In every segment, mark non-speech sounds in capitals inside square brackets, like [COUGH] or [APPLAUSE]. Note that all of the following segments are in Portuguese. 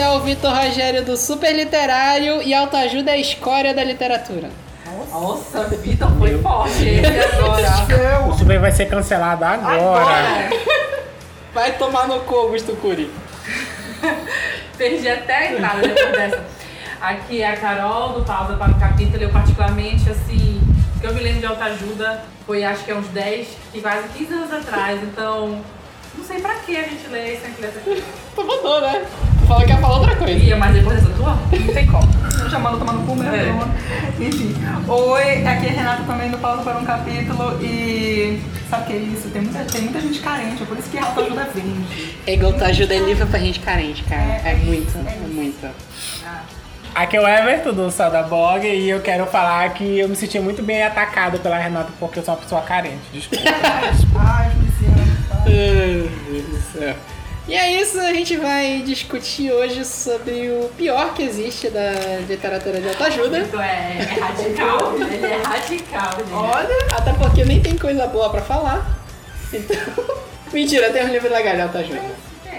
é o Vitor Rogério do Super Literário e autoajuda é a escória da literatura. Nossa, Vitor foi forte agora. O Super vai ser cancelado agora. Vai tomar no cu, Augusto Cury. [LAUGHS] Perdi até a entrada depois dessa. Aqui é a Carol, do Pausa para o Capítulo. Eu, particularmente, assim, que eu me lembro de autoajuda foi acho que é uns 10, que quase 15 anos atrás. Então, não sei pra que a gente lê essa aqui. [LAUGHS] Tu mandou, né? Tu falou que ia falar outra coisa. Ia, mas depois dessa tua, não tem como. Eu chamando tomar no cu mesmo. É. Enfim. Oi, aqui é a Renata também do Pausa para um Capítulo e sabe o que é isso? Tem muita, tem muita gente carente, é por isso que a autoajuda vende. É igual autoajuda é livro pra gente carente, cara. É muito, é muito. Aqui é o Everton do Sal da Blog e eu quero falar que eu me senti muito bem atacado pela Renata porque eu sou uma pessoa carente. Desculpa. [LAUGHS] Ai. Ai, meu Deus do céu. E é isso, a gente vai discutir hoje sobre o pior que existe da literatura de autoajuda. Vitor é, é radical, ele é radical, gente. Olha, até porque nem tem coisa boa pra falar. Então. [LAUGHS] Mentira, tem um livro legal de autoajuda.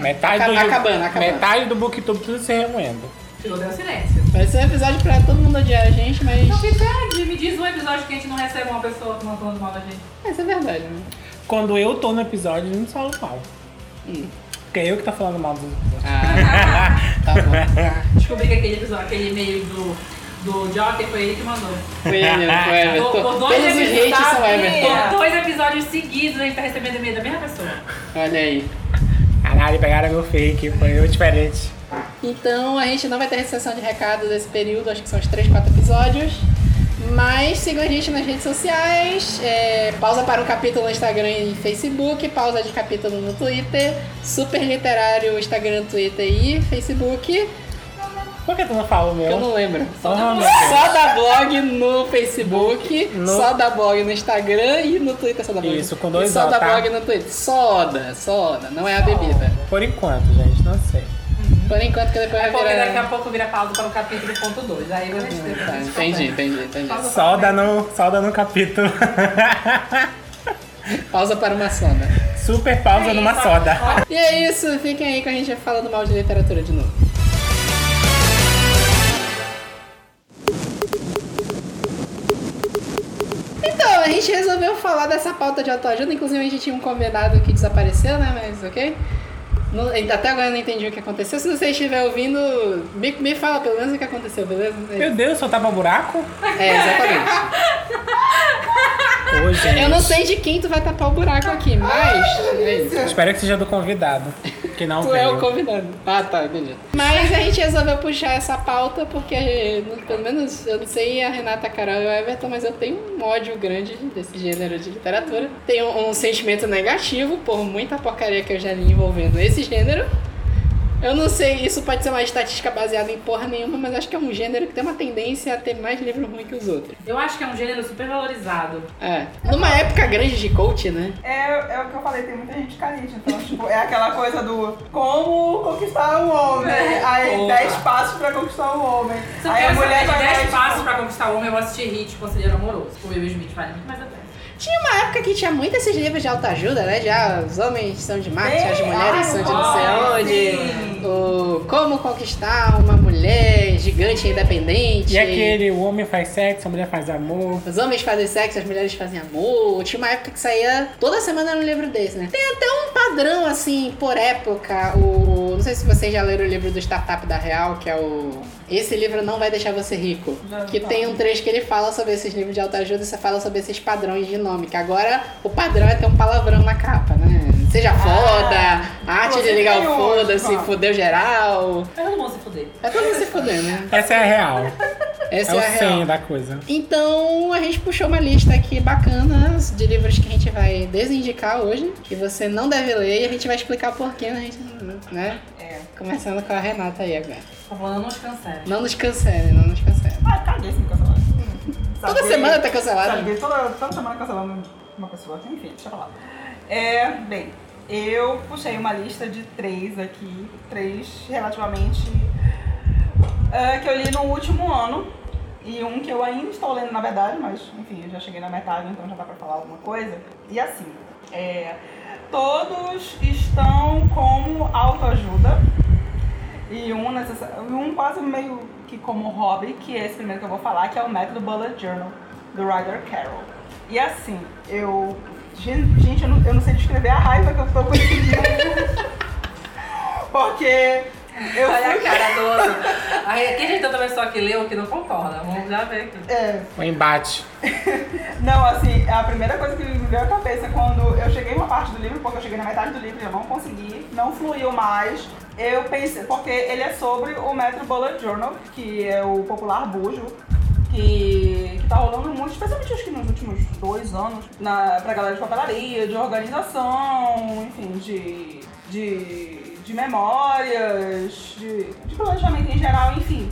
Metade Aca- do, acabando, acabando. Metade do booktube tudo se remoendo. Tirou deu silêncio. Vai ser um episódio pra todo mundo odiar a gente, mas. Então, Fipeg, me diz um episódio que a gente não recebe uma pessoa que não falando mal da gente. Mas é verdade, né? Quando eu tô no episódio, eu não falo mal. Hum. Porque é eu que tô falando mal dos episódios. Ah, [LAUGHS] tá bom. Descobri que aquele episódio, aquele e-mail do, do Joker foi ele que mandou. Foi ele, foi [LAUGHS] Everton. Por- por dois Todos os episódios, hates são. Everton. Por dois episódios seguidos a gente tá recebendo e-mail da mesma pessoa. Olha aí. Caralho, pegaram meu fake, foi eu diferente. Então a gente não vai ter sessão de recado desse período, acho que são os 3, 4 episódios. Mas sigam a gente nas redes sociais. é, pausa para um capítulo no Instagram e Facebook. Pausa de capítulo no Twitter. Super literário Instagram, Twitter e Facebook. Por que tu não fala o meu? Eu não lembro. Oh, meu Deus. Só da blog no Facebook, No- só da blog no Instagram e no Twitter só da blog. Isso, com dois E só da tá? blog no Twitter. Soda, soda, não é a bebida. Por enquanto, gente, não sei. Por enquanto que depois vai Porque daqui a virar. pouco vira pausa para o capítulo ponto 2. Aí a gente Tá, entendi, entendi, entendi. Solda no, solda no capítulo. [LAUGHS] Pausa para uma soda. Super pausa É numa isso. soda. E é isso, fiquem aí que a gente vai falando mal de literatura de novo. Então, a gente resolveu falar dessa pauta de autoajuda, inclusive a gente tinha um convidado que desapareceu, né? Mas ok. Não- até agora eu não entendi o que aconteceu. Se você estiver ouvindo, me, me fala pelo menos o que aconteceu, beleza? Meu Deus, só tava buraco? É, exatamente. Ô, gente. Eu não sei de quem tu vai tapar o buraco aqui, mas. É isso. Espero que seja do convidado. Que não Tu é o veio. convidado. Ah, tá, beleza. Mas a gente resolveu puxar essa pauta porque, pelo menos, eu não sei a Renata, a Carol e o Everton, mas eu tenho um ódio grande desse gênero de literatura. Tenho um sentimento negativo por muita porcaria que eu já li envolvendo esse gênero. Eu não sei, isso pode ser uma estatística baseada em porra nenhuma, mas acho que é um gênero que tem uma tendência a ter mais livro ruim que os outros. Eu acho que é um gênero super valorizado. É. Numa época grande de coach, né? É, é o que eu falei, tem muita gente carente. Então, tipo, é aquela coisa do como conquistar um homem. É, Aí, porra. 10 passos pra conquistar um homem. Se Aí a mulher vai 10 lá e, passos tipo, pra conquistar o homem, eu vou assistir Hit, Conselheiro Amoroso. O Will Smith vale muito mais a pena. Tinha uma época que tinha muito esses livros de autoajuda, né? Já os homens são de Marte, as mulheres ai, são de não sei onde. O Como Conquistar uma Mulher Gigante e Independente. E aquele, o homem faz sexo, a mulher faz amor. Os homens fazem sexo, as mulheres fazem amor. Tinha uma época que saía toda semana era um livro desse, né? Tem até um padrão, assim, por época. O... Não sei se vocês já leram o livro do Startup da Real, que é o. Esse livro não vai deixar você rico. Não, que não. tem um trecho que ele fala sobre esses livros de autoajuda e você fala sobre esses padrões de nome. Que agora o padrão é ter um palavrão na capa, né? Seja foda, arte de ligar o foda-se, fudeu geral. É todo mundo se fuder. É todo mundo se fuder, né? Essa é a real. Essa é é, o a real. senho da coisa. Então a gente puxou uma lista aqui bacana de livros que a gente vai desindicar hoje, que você não deve ler e a gente vai explicar por quê, né? A gente, né? É. Começando com a Renata aí agora. Por favor, não nos cancele. Não nos cancele, não nos cancele. Ah, caguei se me. Toda Sabe? semana tá cancelado. Sabe, toda, toda semana cancelando uma pessoa. Enfim, deixa eu falar. É, bem, eu puxei uma lista de três aqui, três relativamente ah, que eu li no último ano e um que eu ainda estou lendo na verdade, mas enfim, eu já cheguei na metade, então já dá pra falar alguma coisa. E assim, é, todos estão como autoajuda E um, um quase meio que como hobby, que é esse primeiro que eu vou falar, que é o método Bullet Journal, do Ryder Carroll. E assim, eu... Gen- Gente, eu não, eu não sei descrever a raiva que eu esse livro. [LAUGHS] Porque eu Olha a fui... cara do outro. Aí aqui a gente tem outra pessoa que leu que não concorda. Vamos já ver aqui. É, O embate. [LAUGHS] Não, assim, a primeira coisa que me veio à cabeça quando eu cheguei uma parte do livro, porque eu cheguei na metade do livro e eu não consegui, não fluiu mais. Eu pensei, porque ele é sobre o Metro Bullet Journal, que é o popular bujo, que, que tá rolando muito, especialmente acho que nos últimos dois anos, na, pra galera de papelaria, de organização, enfim, de, de, de memórias, de, de planejamento em geral, enfim.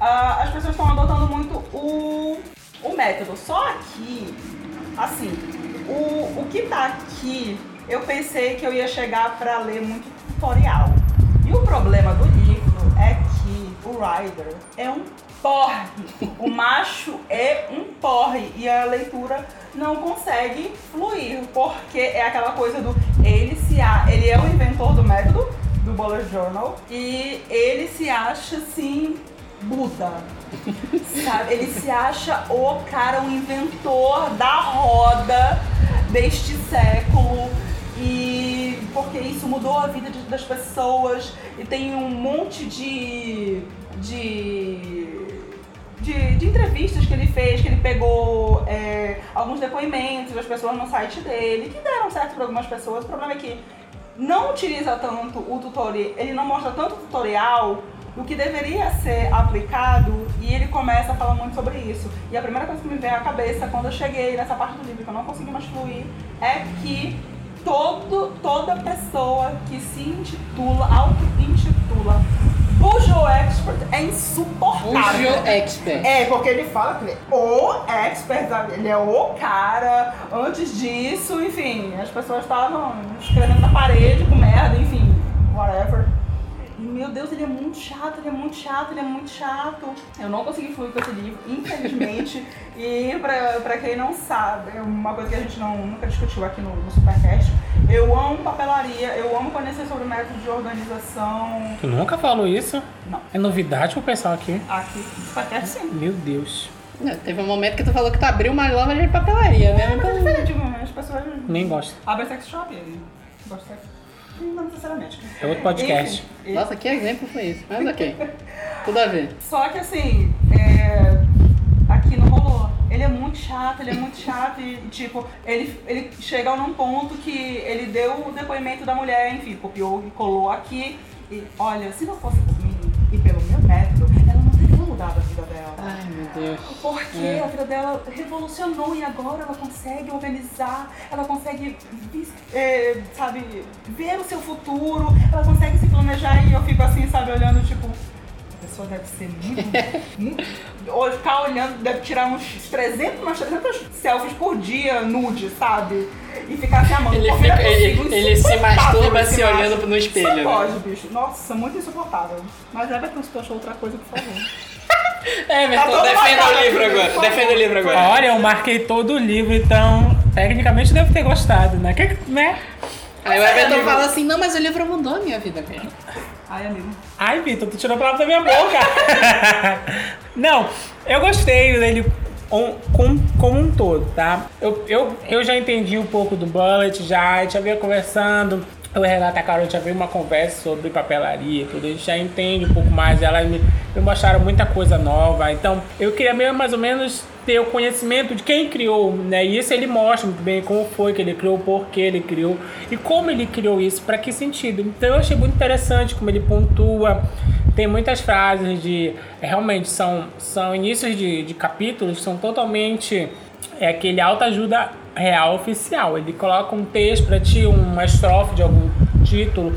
Ah, as pessoas estão adotando muito o, o método. Só que, assim, o, o que tá aqui, eu pensei que eu ia chegar pra ler muito tutorial. E o problema do livro é que o Ryder é um porre. O macho é um porre. E a leitura não consegue fluir. Porque é aquela coisa do ele se a, ele é o inventor do método do Bullet Journal e ele se acha assim Buda. [LAUGHS] Sabe? Ele se acha o cara, o inventor da roda deste século. E porque isso mudou a vida de- das pessoas. E tem um monte de. de. De, de entrevistas que ele fez, que ele pegou é, alguns depoimentos das pessoas no site dele, que deram certo para algumas pessoas. O problema é que não utiliza tanto o tutorial, ele não mostra tanto o tutorial do que deveria ser aplicado e ele começa a falar muito sobre isso. E a primeira coisa que me veio à cabeça quando eu cheguei nessa parte do livro que eu não consegui mais fluir é que todo, toda pessoa que se intitula, auto-intitula Bujo Expert é insuportável. Bujo Expert. É, porque ele fala que ele é o expert, ele é o cara. Antes disso, enfim, as pessoas estavam escrevendo na parede com merda, enfim, whatever. Meu Deus, ele é muito chato, ele é muito chato, ele é muito chato. Eu não consegui fluir com esse livro, infelizmente. [LAUGHS] e pra, pra quem não sabe, é uma coisa que a gente não, nunca discutiu aqui no, no Supercast, eu amo papelaria, eu amo conhecer sobre método de organização. Tu nunca falou isso? Não. É novidade pro pessoal aqui. Aqui no Supercast sim. Meu Deus. Não, Teve um momento que tu falou que tu abriu uma loja de papelaria, né? É Então, diferente, as pessoas Nem gosto. abrem sex shop gostam de sex não necessariamente. É outro podcast. Enfim, nossa, que exemplo foi isso? Mas ok. Tudo a ver. Só que assim, é, aqui não rolou. Ele é muito chato, ele é muito chato e, tipo, ele, ele chega num ponto que ele deu o depoimento da mulher, enfim, copiou e colou aqui. E olha, se não fosse por mim e pelo meu método, mudado a vida dela. Ai, meu Deus. Porque É. a vida dela revolucionou e agora ela consegue organizar, ela consegue, é, sabe, ver o seu futuro, ela consegue se planejar e eu fico assim, sabe, olhando, tipo, a pessoa deve ser muito, [LAUGHS] muito ou ficar olhando, deve tirar uns 300, umas 300 selfies por dia, nude, sabe? E ficar se amando. Ele, fica, ele, ele se masturba se olhando no espelho, Só né? pode, bicho. Nossa, muito insuportável. Mas Everton, se tu achou outra coisa, por favor. É, Tá Everton, todo defenda o livro aqui, agora. Defenda o livro agora. Olha, eu marquei todo o livro, então tecnicamente deve ter gostado, né? Que, né? Aí o Everton fala assim, não, mas o livro mudou a minha vida mesmo. Ai, amigo. Ai, Vitor, tu tirou a palavra da minha boca. [LAUGHS] Não, eu gostei dele um- com, como um todo, tá? Eu, eu, eu já entendi um pouco do Bullet, já, a gente já veio conversando. Eu e a Renata Carol já veio uma conversa sobre papelaria, tudo, a gente já entende um pouco mais. Elas me, me mostraram muita coisa nova. Então, eu queria mesmo mais ou menos ter o conhecimento de quem criou, né? E isso ele mostra muito bem como foi que ele criou, por que ele criou e como ele criou isso, para que sentido. Então, eu achei muito interessante como ele pontua. Tem muitas frases de. realmente, são, são inícios de, de capítulos são totalmente. É aquele autoajuda real oficial. Ele coloca um texto para ti, uma estrofe de algum título,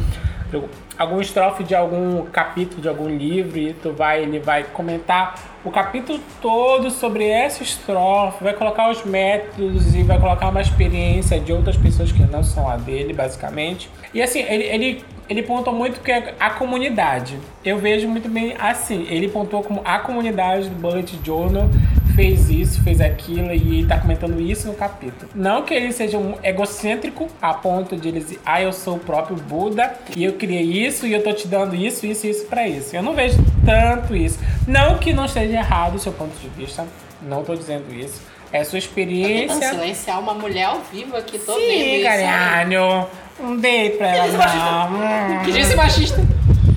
algum estrofe de algum capítulo de algum livro e tu vai, ele vai comentar o capítulo todo sobre essa estrofe, vai colocar os métodos e vai colocar uma experiência de outras pessoas que não são a dele, basicamente. E assim, ele, ele, ele pontou muito que é a comunidade. Eu vejo muito bem assim, ele pontuou como a comunidade do Bullet Journal fez isso, fez aquilo e tá comentando isso no capítulo. Não que ele seja um egocêntrico a ponto de ele dizer, ah, eu sou o próprio Buda e eu criei isso e eu tô te dando isso, isso e isso pra isso. Eu não vejo tanto isso. Não que não esteja errado o seu ponto de vista, não tô dizendo isso. É sua experiência. Tentando silenciar uma mulher ao vivo aqui, tô Sim, vendo isso. caralho. Não dei pra ela, não. Que disse machista.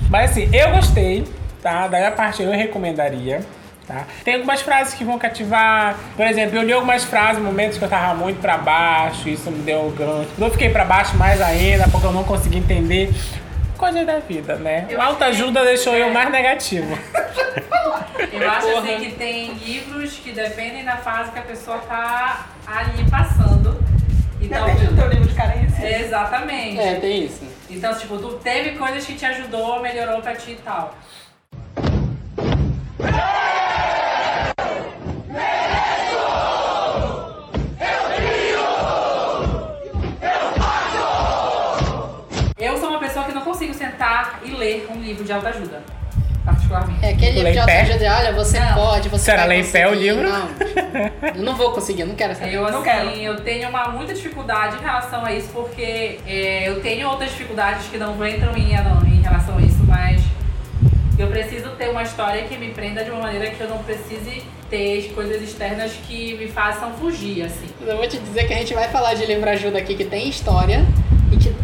Mas assim, eu gostei, tá? Daí a parte eu recomendaria. Tá? Tem algumas frases que vão cativar. Por exemplo, eu li algumas frases, momentos que eu tava muito pra baixo, isso me deu um gancho. Eu fiquei pra baixo mais ainda, porque eu não consegui entender. Coisa da vida, né? Eu A autoajuda deixou eu é. mais negativo. [LAUGHS] Eu acho Porra. assim que tem livros que dependem da fase que a pessoa tá ali passando. Então, Depende do teu nível de carência. exatamente. É, tem isso. Então, tipo, tu teve coisas que te ajudou, melhorou pra ti e tal. Eu sou uma pessoa que não consigo sentar e ler um livro de autoajuda, particularmente. É aquele livro de autoajuda, olha, você Não. pode, você Será vai pé o livro? Não, eu não vou conseguir, eu não quero saber. Eu, Não assim, quero. eu tenho uma muita dificuldade em relação a isso, porque é, eu tenho outras dificuldades que não entram em, em relação a isso, mas eu preciso ter uma história que me prenda de uma maneira que eu não precise ter coisas externas que me façam fugir, assim. Eu vou te dizer que a gente vai falar de livro ajuda aqui que tem história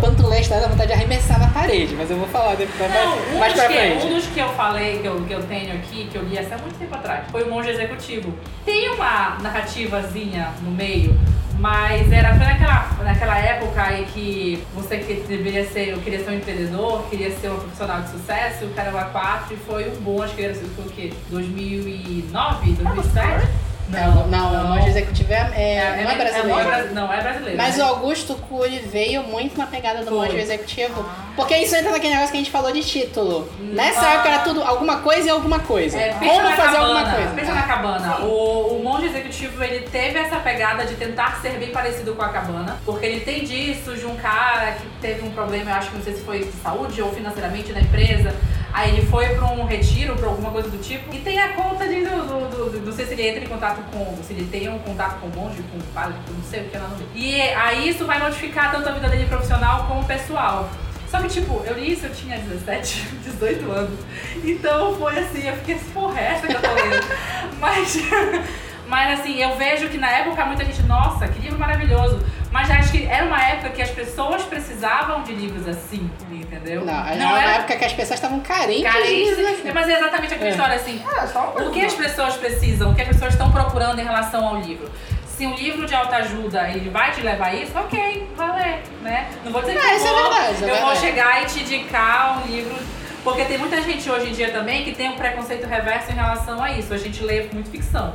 quando tu lê a história dá vontade de arremessar na parede, mas eu vou falar depois, Não, mais, um, mais pra que, frente. um dos que eu falei, que eu, que eu tenho aqui, que eu li há muito tempo atrás, foi o Monge Executivo. Tem uma narrativazinha no meio, mas era foi naquela, naquela época em que você que deveria ser, eu queria ser um empreendedor, queria ser um profissional de sucesso, o cara era 4 e foi um bom, acho que era, foi o quê? 2009, 2007? Não, não, o monge executivo é, é- não é brasileiro. É, bra- não, é brasileiro. Mas o né? Augusto Cury veio muito na pegada do Foi. monge executivo. Porque isso entra naquele negócio que a gente falou de título. Nessa Ah. época era tudo alguma coisa e alguma coisa. É, Como fazer cabana, alguma coisa. Pensa na cabana. O, o monge executivo ele teve essa pegada de tentar ser bem parecido com a cabana, porque ele tem disso de um cara que teve um problema, eu acho que não sei se foi de saúde ou financeiramente na empresa. Aí ele foi pra um retiro, pra alguma coisa do tipo. E tem a conta de. Do, do, do- não sei se ele entra em contato com. Se ele tem um contato com o monge, com o padre, não sei o que lá meio. E aí isso vai modificar tanto a vida dele profissional como pessoal. Só que, tipo, eu li isso, eu tinha 17, 18 [LAUGHS] anos. Então foi assim, eu fiquei assim, é que eu tô lendo. [LAUGHS] Mas, [LAUGHS] mas assim, eu vejo que na época muita gente, nossa, que livro maravilhoso. Mas acho que era uma época que as pessoas precisavam de livros assim, entendeu? Não, era uma época que as pessoas estavam carentes. carentes. livros. Mas é exatamente aquela É. história assim. Ah, só O que as pessoas precisam, o que as pessoas estão procurando em relação ao livro? Se um livro de autoajuda ele vai te levar a isso, ok, vai ler, né? Não vou dizer que É, eu isso é vou, verdade, isso é eu vou chegar e te indicar um livro. Porque tem muita gente hoje em dia também que tem um preconceito reverso em relação a isso. A gente lê muito ficção.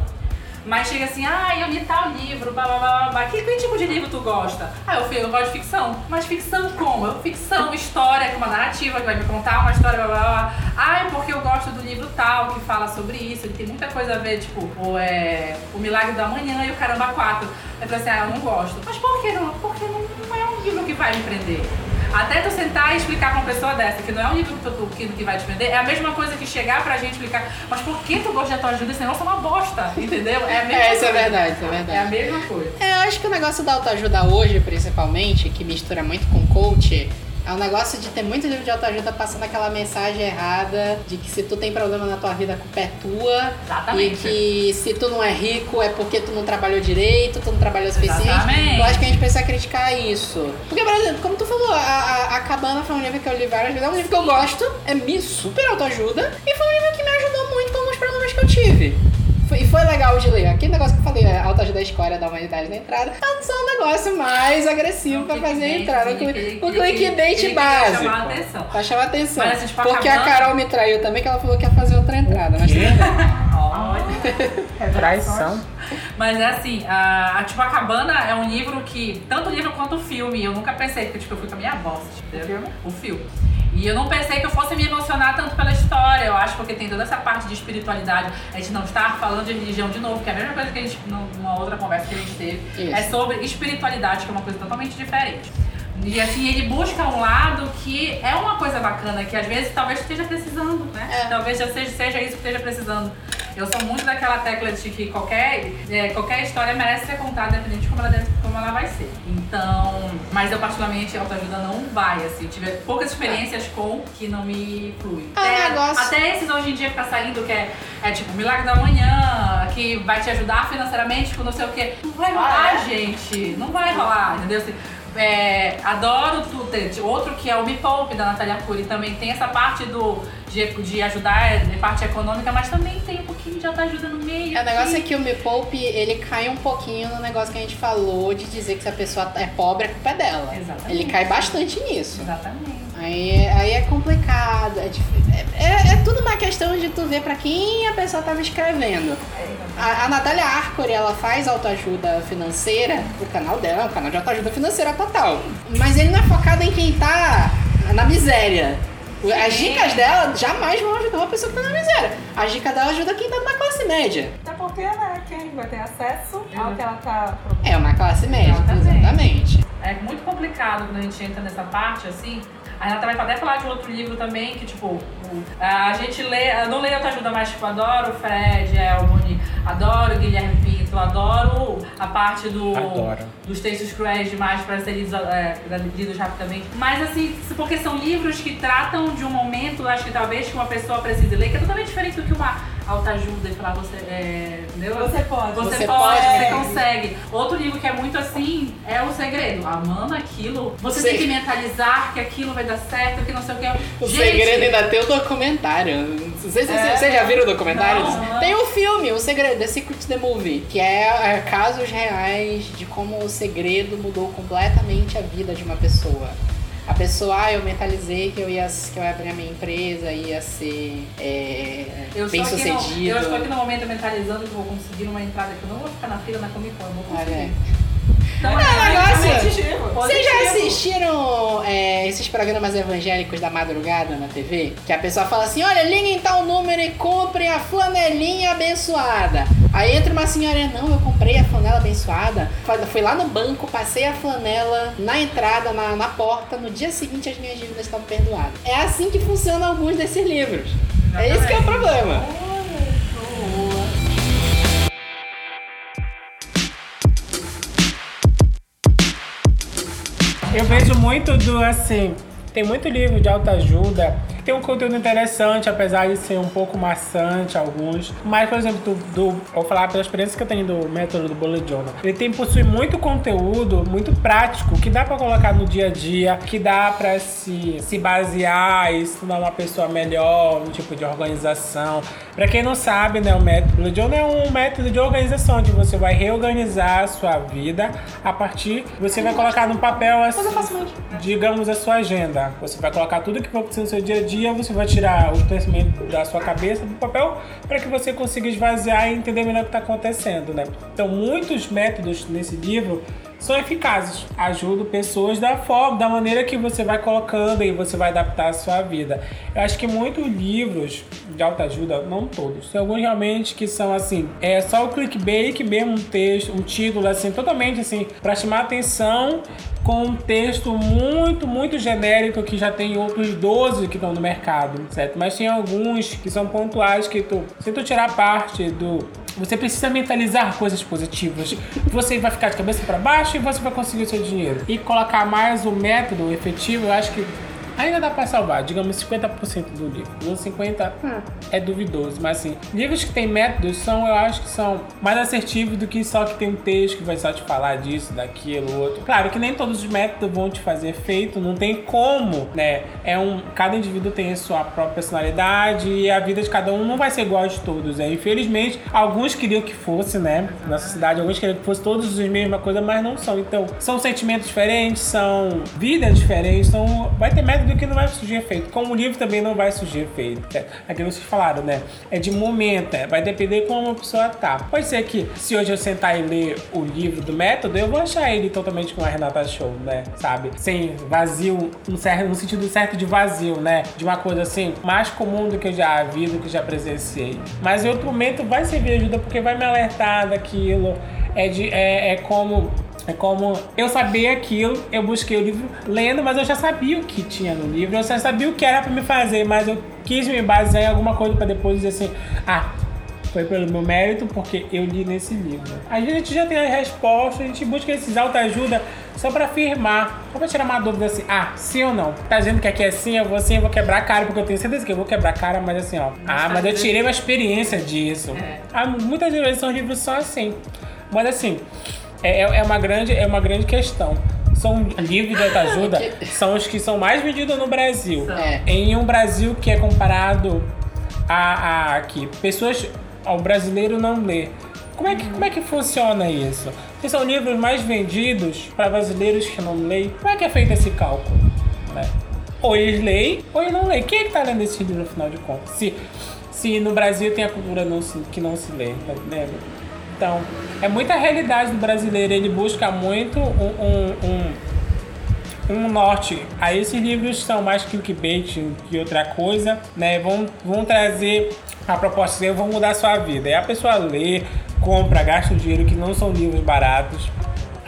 Mas chega assim, ah, eu li tal livro, blá blá blá blá. Que, que tipo de livro tu gosta? Ah, eu, filho, eu gosto de ficção. Mas ficção como? Eu, ficção, história, com uma narrativa que vai me contar uma história, blá blá blá. Ah, porque eu gosto do livro tal, que fala sobre isso. Ele tem muita coisa a ver, tipo, o, é, o Milagre da Manhã e o Caramba 4. Eu falei assim, ah, eu não gosto. Mas por que não? Porque não é um livro que vai me prender. Até tu sentar e explicar pra uma pessoa dessa que não é um livro que, tu, que, que vai te prender, é a mesma coisa que chegar pra gente e explicar, mas por que tu gosta de autoajuda? Esse negócio é uma bosta, entendeu? É a mesma É, isso é coisa. verdade, isso é verdade. É a mesma coisa. É, eu acho que o negócio da autoajuda hoje, principalmente, que mistura muito com coach, é um negócio de ter muito livro de autoajuda passando aquela mensagem errada de que se tu tem problema na tua vida, a culpa é tua. Exatamente. E que se tu não é rico é porque tu não trabalhou direito, tu não trabalhou o suficiente. Exatamente. Eu acho que a gente precisa criticar isso. Porque, por exemplo, como tu falou, a, a, a Cabana foi um livro que eu li várias vezes. É um livro que eu gosto, é super autoajuda. E foi um livro que me ajudou muito com alguns problemas que eu tive. Foi- E foi legal de ler. Aquele negócio que eu falei, a autoajuda da escória da humanidade na entrada, é só um negócio mais agressivo pra fazer a entrada. O cli- o clickbait básico. chamar a atenção. Pra chamar atenção. Mas, tipo, Porque a Carol me traiu também, que ela falou que ia fazer outra entrada. Mas tudo bem. [LAUGHS] Olha. Traição. Mas é assim, a, a- tipo, a Cabana é um livro que, tanto o livro quanto o filme, eu nunca pensei, porque tipo, eu fui com a minha voz, entendeu? filme? O filme. E eu não pensei que eu fosse me emocionar tanto pela história, eu acho, porque tem toda essa parte de espiritualidade. A gente não está falando de religião de novo, que é a mesma coisa que a gente, numa outra conversa que a gente teve. Isso. É sobre espiritualidade, que é uma coisa totalmente diferente. E assim, ele busca um lado que é uma coisa bacana, que às vezes talvez esteja precisando, né? É. Talvez já seja, seja isso que esteja precisando. Eu sou muito daquela tecla de que qualquer, é, qualquer história merece ser contada, independente de como ela, deve, como ela vai ser. Então, mas eu particularmente, autoajuda não vai, assim. Eu tive poucas experiências com que não me flui. Ah, até, negócio- até esses hoje em dia que tá saindo, que é, é tipo Milagre da Manhã, que vai te ajudar financeiramente com não sei o quê. Não vai rolar, Ah, é? gente. Não vai rolar, entendeu? Assim, é, adoro tu, tem outro que é o Me Poupe, da Natália Arcuri, também tem essa parte do, de, de ajudar, de parte econômica, mas também tem um pouquinho de autoajuda no meio. É, o negócio é que o Me Poupe, ele cai um pouquinho no negócio que a gente falou de dizer que se a pessoa é pobre, a culpa é dela. Exatamente. Ele cai bastante nisso. Exatamente. Aí, aí é complicado. É, é, é- é tudo uma questão de tu ver pra quem a pessoa tava escrevendo. A, a Natália Arcori, ela faz autoajuda financeira, o canal dela é um canal de autoajuda financeira total. Mas ele não é focado em quem tá na miséria. As dicas dela jamais vão ajudar uma pessoa que tá na miséria. As dicas dela ajudam quem tá na classe média. Até porque, né, quem vai ter acesso ao que ela tá É uma classe média, Exatamente. exatamente. É muito complicado quando a gente entra nessa parte, assim. A Renata vai até falar de outro livro também, que, tipo, a gente lê, não leio autoajuda, mas, tipo, adoro o Fred Elboni, adoro o Guilherme Pinto, adoro a parte do, Adoro. dos textos cruéis demais para serem lidos, é, lidos rapidamente. Mas, assim, porque são livros que tratam de um momento, acho que talvez que uma pessoa precise ler, que é totalmente diferente do que uma autoajuda e falar você, é, entendeu? Você pode. Você, Você pode, pode. você consegue. Outro livro que é muito assim é O Segredo. Amando aquilo. Você Sei. tem que mentalizar que aquilo vai dar certo, que não sei o que. O Gente, segredo ainda tem o documentário. Não sei se É. vocês já viram o documentário. Não, não. Tem o filme, O Segredo, The Secret the Movie, que é, é casos reais de como o segredo mudou completamente a vida de uma pessoa. A pessoa, ah, eu mentalizei que eu ia, que eu ia abrir a minha empresa, ia ser é, eu bem sucedido. eu estou aqui no momento mentalizando que vou conseguir uma entrada que eu não vou ficar na fila na Comic Con, eu vou conseguir. Então, Não, é, negócio-. Vocês já assistiram é, esses programas evangélicos da madrugada na TV? Que a pessoa fala assim: olha, liguem tal número e comprem a flanelinha abençoada. Aí entra uma senhora, não, eu comprei a flanela abençoada. Fui- lá no banco, passei a flanela na entrada, na, na porta. No dia seguinte as minhas dívidas estavam perdoadas. É assim que funcionam alguns desses livros. É esse que é o problema. Eu vejo muito do assim. Tem muito livro de autoajuda tem um conteúdo interessante, apesar de ser um pouco maçante alguns. Mas, por exemplo, do, do, vou falar pela experiência que eu tenho do método do Bullet Journal. Ele tem possui muito conteúdo, muito prático, que dá pra colocar no dia a dia, que dá pra se, se basear e se tornar uma pessoa melhor, um tipo de organização. Pra quem não sabe, né, o método Bullet Journal é um método de organização, onde você vai reorganizar a sua vida a partir. Você vai colocar no papel, assim, digamos, a sua agenda. Você vai colocar tudo que vai acontecer no seu dia a dia, você vai tirar o pensamento da sua cabeça do papel para que você consiga esvaziar e entender melhor o que está acontecendo, né? Então, muitos métodos nesse livro são eficazes, ajudam pessoas da forma, da maneira que você vai colocando e você vai adaptar a sua vida. Eu acho que muitos livros de autoajuda, não todos, tem alguns realmente que são assim, é só o clickbait mesmo, um texto, um título assim, totalmente assim, para chamar atenção com um texto muito, muito genérico que já tem outros 12 que estão no mercado, certo? Mas tem alguns que são pontuais que tu, se tu tirar parte do você precisa mentalizar coisas positivas. Você vai ficar de cabeça para baixo e você vai conseguir o seu dinheiro. E colocar mais o método efetivo, eu acho que ainda dá para salvar, digamos 50% do livro. Os 50 é duvidoso, mas assim, livros que tem métodos são, eu acho que são mais assertivos do que só que tem um texto que vai só te falar disso, daquilo, outro. Claro que nem todos os métodos vão te fazer efeito, não tem como, né? É um, cada indivíduo tem a sua própria personalidade e a vida de cada um não vai ser igual a de todos, né? Infelizmente, alguns queriam que fosse, né? Na sociedade, alguns queriam que fosse todos os mesma coisa, mas não são. Então, são sentimentos diferentes, são vidas diferentes, então vai ter método que não vai surgir efeito. Como o livro também não vai surgir efeito. É aquilo que vocês falaram, né? É de momento, é, vai depender como a pessoa tá. Pode ser que se hoje eu sentar e ler o livro do método, eu vou achar ele totalmente com a Renata Show, né? Sabe? Sem vazio, no, certo, no sentido certo de vazio, né? De uma coisa assim, mais comum do que eu já vi, do que já presenciei. Mas em outro momento vai servir ajuda porque vai me alertar daquilo. É, de, é, é como É como eu sabia aquilo, eu busquei o livro lendo, mas eu já sabia o que tinha no livro, eu já sabia o que era pra me fazer, mas eu quis me basear em alguma coisa pra depois dizer assim, ah, foi pelo meu mérito porque eu li nesse livro. Às vezes a gente já tem as respostas, a gente busca esses autoajuda só pra afirmar, só pra tirar uma dúvida assim, ah, sim ou não? Tá dizendo que aqui é sim, eu vou sim, eu vou quebrar a cara, porque eu tenho certeza que eu vou quebrar a cara, mas assim, ó. ah, mas eu tirei uma experiência disso. É. Ah, muitas vezes são livros só assim. Mas assim, é, é uma, grande, é uma grande questão. São livros de autoajuda, [LAUGHS] são os que são mais vendidos no Brasil. É. Em um Brasil que é comparado a, a aqui. Pessoas. O brasileiro não lê. Como é, que, como é que funciona isso? Se são livros mais vendidos para brasileiros que não leem, como é que é feito esse cálculo? Né? Ou eles leem, ou eles não leem. Quem é que tá lendo esse livro, afinal de contas? Se, se no Brasil tem a cultura não se- que não se lê, entendendo? Então, é muita realidade do brasileiro. Ele busca muito um, um, um, um norte. Aí esses livros são mais clickbait que outra coisa, né? Vão, vão trazer a proposta de eu vou mudar a sua vida. E a pessoa lê, compra, gasta o dinheiro, que não são livros baratos.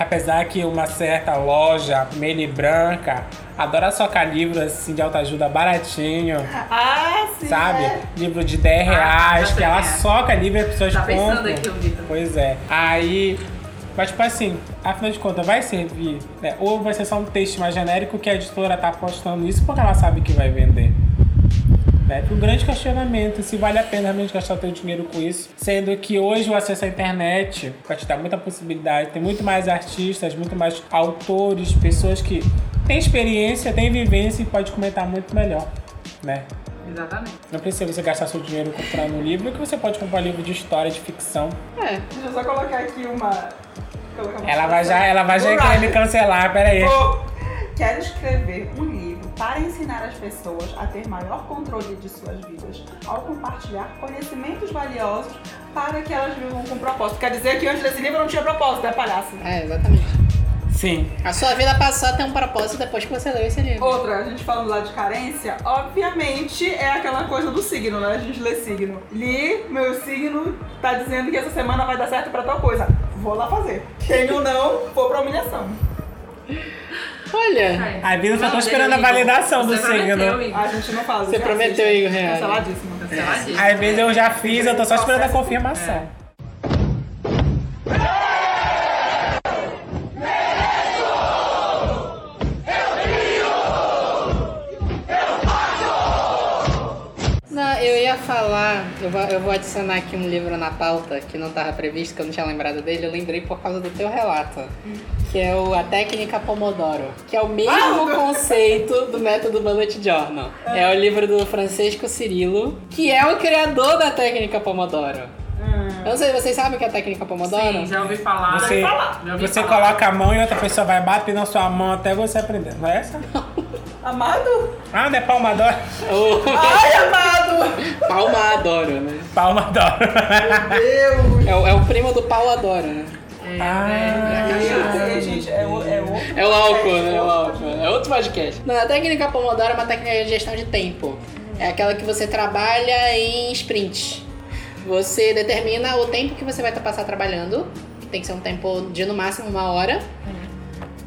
Apesar que uma certa loja, Meli Branca, adora socar livros assim de autoajuda baratinho, Ah, sim. sabe? é. Livro de 10 Ah, reais, que ela é. soca livro e as pessoas Tá compram. pensando aqui, Vitor. Pois é. Aí. Mas, tipo assim, afinal de contas, vai servir, né? Ou vai ser só um texto mais genérico que a editora tá postando isso porque ela sabe que vai vender. Né? O grande questionamento, se vale a pena realmente gastar o teu dinheiro com isso, sendo que hoje o acesso à internet vai te dar muita possibilidade, tem muito mais artistas, muito mais autores, pessoas que têm experiência, têm vivência e pode comentar muito melhor, né? Exatamente. Não precisa você gastar seu dinheiro comprando um livro, que você pode comprar livro de história, de ficção. É. Deixa eu só colocar aqui uma. colocar uma Ela vai já, ela vai já querer me cancelar, pera aí. Vou- Quero escrever um livro para ensinar as pessoas a ter maior controle de suas vidas, ao compartilhar conhecimentos valiosos para que elas vivam com propósito. Quer dizer que antes desse livro não tinha propósito, é palhaço? É, exatamente. Sim. A sua vida passou a ter um propósito depois que você leu esse livro. Outra, a gente falando lá de carência, obviamente é aquela coisa do signo, né? A gente lê signo. Li, meu signo tá dizendo que essa semana vai dar certo pra tal coisa. Vou lá fazer. Tenho não, vou pra humilhação. Olha, A vida só tô esperando a validação do você prometeu, signo. A gente não fala. Você prometeu, assiste. Igor Reale. Canceladíssimo. Canceladíssimo. Às vezes eu já fiz, eu tô só esperando a confirmação. não, eu ia falar, eu vou, eu vou adicionar aqui um livro na pauta que não estava previsto, que eu não tinha lembrado dele, eu lembrei por causa do teu relato. Que é o A Técnica Pomodoro, que é o mesmo conceito do método Bullet Journal. É o livro do Francisco Cirilo, que é o criador da técnica Pomodoro. Eu não sei, vocês sabem o que é a técnica Pomodoro? Sim, já ouvi falar. Você, Já ouvi você falar. coloca a mão e outra pessoa vai bater na sua mão até você aprender. Não é essa? [LAUGHS] Amado? Ah, não é palmador? O [LAUGHS] Ai, amado! Palmadoro, né? Palmador. Deus! É o, é o primo do Paulo Adoro, né? É, Ah. é, é, Meu gente, é o. É, É o álcool, né? É o álcool. É outro podcast. Não, a técnica Pomodoro é uma técnica de gestão de tempo. É aquela que você trabalha em sprints. Você determina o tempo que você vai passar trabalhando. que Tem que ser um tempo de no máximo uma hora.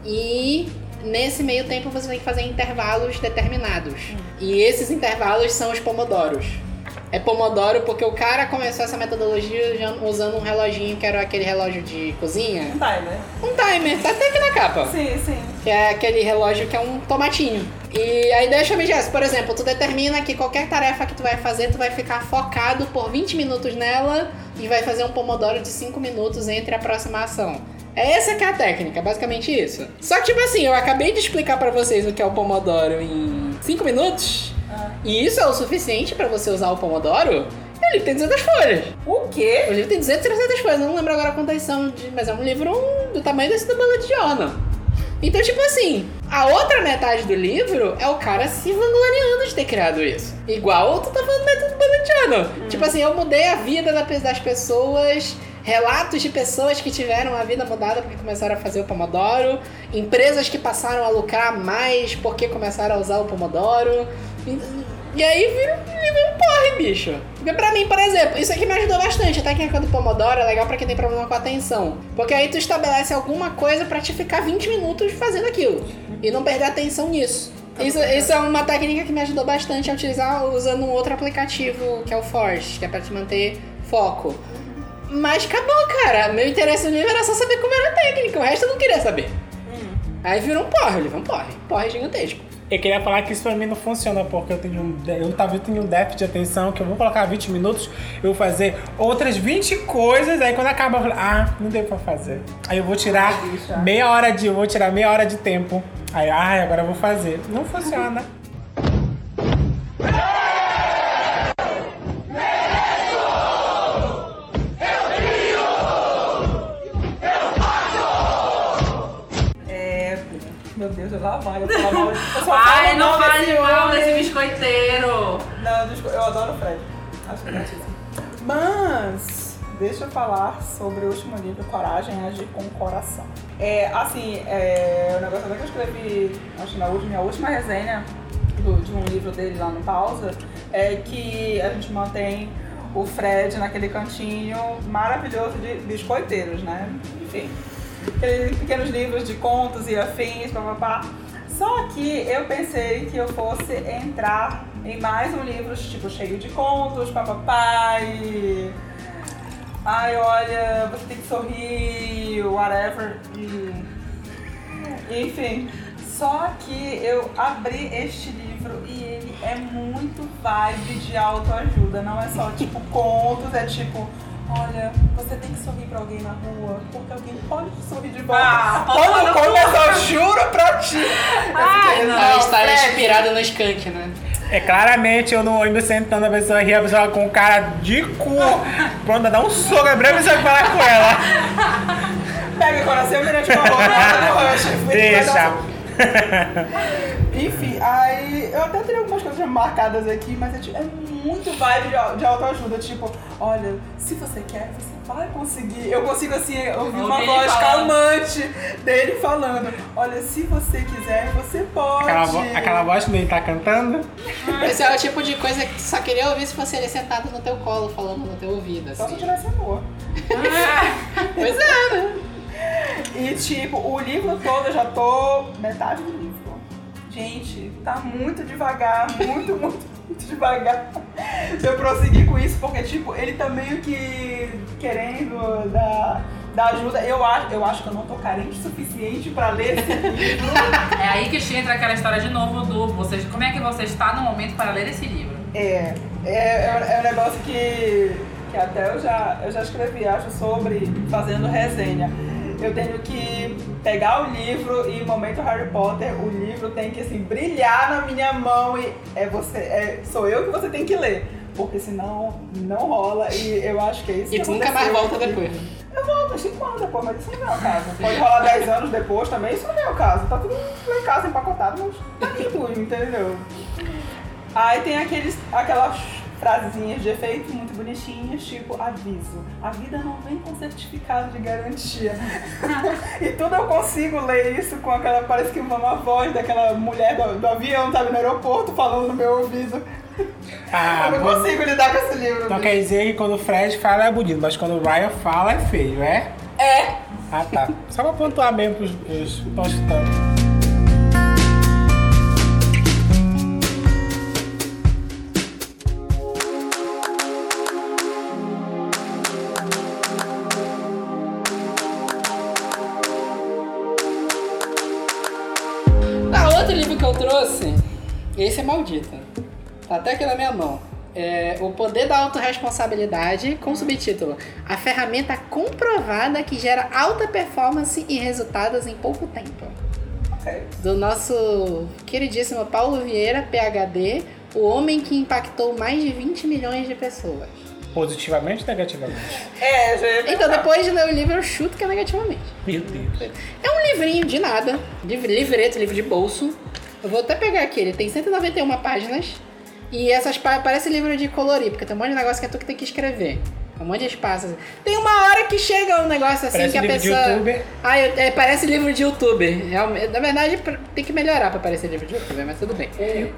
E nesse meio tempo você tem que fazer intervalos determinados. E esses intervalos são os pomodoros. É pomodoro porque o cara começou essa metodologia já usando um reloginho que era aquele relógio de cozinha. um timer. Um timer, tá até aqui na capa. Sim, sim. Que é aquele relógio que é um tomatinho. E aí deixa eu me dizer, por exemplo, tu determina que qualquer tarefa que tu vai fazer, tu vai ficar focado por 20 minutos nela e vai fazer um pomodoro de 5 minutos entre a próxima ação. É essa que é a técnica, basicamente isso. Só que tipo assim, eu acabei de explicar pra vocês o que é o pomodoro em 5 minutos. E isso é o suficiente pra você usar o pomodoro? Ele tem 200 folhas. O quê? O livro tem 200, 300 folhas, eu não lembro agora quantas são, de- mas é um livro do tamanho desse do Journal. Então, tipo assim, a outra metade do livro é o cara se vangloriando de ter criado isso. Igual tu tá falando do método Bullet Journal. Tipo assim, eu mudei a vida da- das pessoas, relatos de pessoas que tiveram a vida mudada porque começaram a fazer o Pomodoro, empresas que passaram a lucrar mais porque começaram a usar o Pomodoro. E, e aí vira, vira um porre, bicho. Porque pra mim, por exemplo, isso aqui me ajudou bastante. A técnica do Pomodoro é legal pra quem tem problema com a atenção. Porque aí tu estabelece alguma coisa pra te ficar 20 minutos fazendo aquilo. E não perder atenção nisso. Isso, isso é uma técnica que me ajudou bastante a utilizar usando um outro aplicativo, que é o Force, que é pra te manter foco. Mas acabou, cara. Meu interesse no livro era só saber como era a técnica. O resto eu não queria saber. Aí virou um porre, eu levei um porre. Porre gigantesco. Eu queria falar que isso pra mim não funciona, porque eu tenho um, eu talvez tenha um déficit de atenção, que eu vou colocar 20 minutos, eu vou fazer outras 20 coisas, aí quando acaba eu falo, ah, não deu pra fazer. Aí eu vou tirar Bicha. meia hora de. Eu vou tirar meia hora de tempo. Aí, ai, agora eu vou fazer. Não funciona. Lá vai. Eu falo mal. Eu só Ai, não fale mal desse biscoiteiro. Não, eu adoro o Fred. Acho que é. Mas, deixa eu falar sobre o último livro, Coragem, Agir com o Coração. É, assim, é, o negócio até que eu escrevi, acho que na última, minha última resenha do, de um livro dele lá no Pausa, é que a gente mantém o Fred naquele cantinho maravilhoso de biscoiteiros, né? Enfim, pequenos livros de contos e afins, papapá. Só que eu pensei que eu fosse entrar em mais um livro, tipo, cheio de contos, papapá, e... Ai, olha, você tem que sorrir, whatever. E... Enfim, só que eu abri este livro e ele é muito vibe de autoajuda. Não é só, tipo, contos, é tipo... Olha, você tem que sorrir pra alguém na rua, porque alguém pode sorrir de volta. Ah, Quando começa, eu juro pra ti. Ai, Eu fiquei, não, Ela está Fred, inspirada no Skunk, né? É claramente eu não indo sentando a pessoa rir, a pessoa com cara de cu. Pronto, dá um soco, é breve você falar com ela. Pega coração e mirante pra boca. [LAUGHS] Deixa. [LAUGHS] Enfim, aí eu até tenho algumas coisas marcadas aqui, mas é, tipo, é muito vibe de, de autoajuda. Tipo, olha, se você quer, você vai conseguir. Eu consigo, assim, ouvir uma voz falando. calmante dele falando: Olha, se você quiser, você pode. Aquela, vo- aquela voz que ele tá cantando. Esse é o tipo de coisa que tu só queria ouvir se fosse ele sentado no teu colo, falando no teu ouvido, Só se assim. tivesse amor. [LAUGHS] Pois é, né? E tipo, o livro todo eu já tô metade do livro. Gente, tá muito devagar, [LAUGHS] muito, muito, muito devagar. Eu prossegui com isso porque, tipo, ele tá meio que querendo dar, dar ajuda. Eu acho, eu acho que eu não tô carente o suficiente pra ler esse [LAUGHS] livro. É aí que entra aquela história de novo do vocês, como é que você está no momento para ler esse livro? É, é, é um negócio que, que até eu já, eu já escrevi, acho, sobre fazendo resenha. Eu tenho que pegar o livro e, momento Harry Potter, o livro tem que, assim, brilhar na minha mão e é você, é, sou eu que você tem que ler. Porque senão não rola e eu acho que é isso E que tu nunca mais volta depois. Eu volto, cinco anos depois, mas isso não é o caso. Pode rolar [LAUGHS] 10 anos depois também, isso não é o caso. Tá tudo lá em casa empacotado, mas tá lindo, entendeu? Aí tem aqueles, aquelas frasezinhas de efeito muito bonitinhas, tipo aviso. A vida não vem com certificado de garantia. [LAUGHS] e tudo eu consigo ler isso com aquela, parece que uma voz daquela mulher do, do avião, sabe, no aeroporto, falando no meu ouvido. Ah, eu não bom. consigo lidar com esse livro. Então bicho. quer dizer que quando o Fred fala é bonito, mas quando o Ryan fala é feio, é? É. Ah tá. Só pra pontuar mesmo pros. Ah, eu trouxe, esse é maldito. Tá até aqui na minha mão. É O Poder da Autoresponsabilidade, com o subtítulo A ferramenta comprovada que gera alta performance e resultados em pouco tempo. Ok. Do nosso queridíssimo Paulo Vieira, PhD, o homem que impactou mais de 20 milhões de pessoas. Positivamente ou negativamente? É, já ia Então, depois de ler o livro, eu chuto que é negativamente. Meu Deus. É um livrinho de nada, livre- livreto, livro de bolso. Eu vou até pegar aqui, ele tem 191 páginas. E essas páginas parece livro de colorir, porque tem um monte de negócio que é tu que tem que escrever. Um monte de espaços. Tem uma hora que chega um negócio assim Parece que a livro de pessoa. youtuber. Ah, eu- é, parece livro de youtuber. Realmente, na verdade, tem que melhorar pra parecer livro de youtuber, mas tudo bem.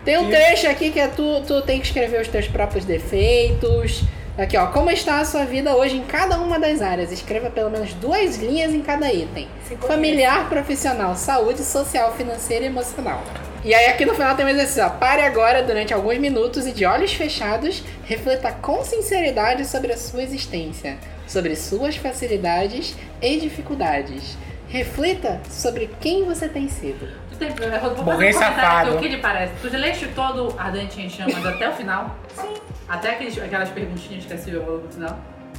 Tem um trecho aqui que é tu, tu tem que escrever os teus próprios defeitos. Aqui, ó. Como está a sua vida hoje em cada uma das áreas? Escreva pelo menos duas linhas em cada item. Familiar, profissional, saúde, social, financeira e emocional. E aí aqui no final tem um exercício, ó. Pare agora durante alguns minutos e de olhos fechados, reflita com sinceridade sobre a sua existência, sobre suas facilidades e dificuldades. Reflita sobre quem você tem sido. Tu tem, eu vou fazer um safado. o que lhe parece? Tu já leste todo Ardente em Chamas até o final? Sim. Até aqueles, aquelas perguntinhas que a Silvia falou no final?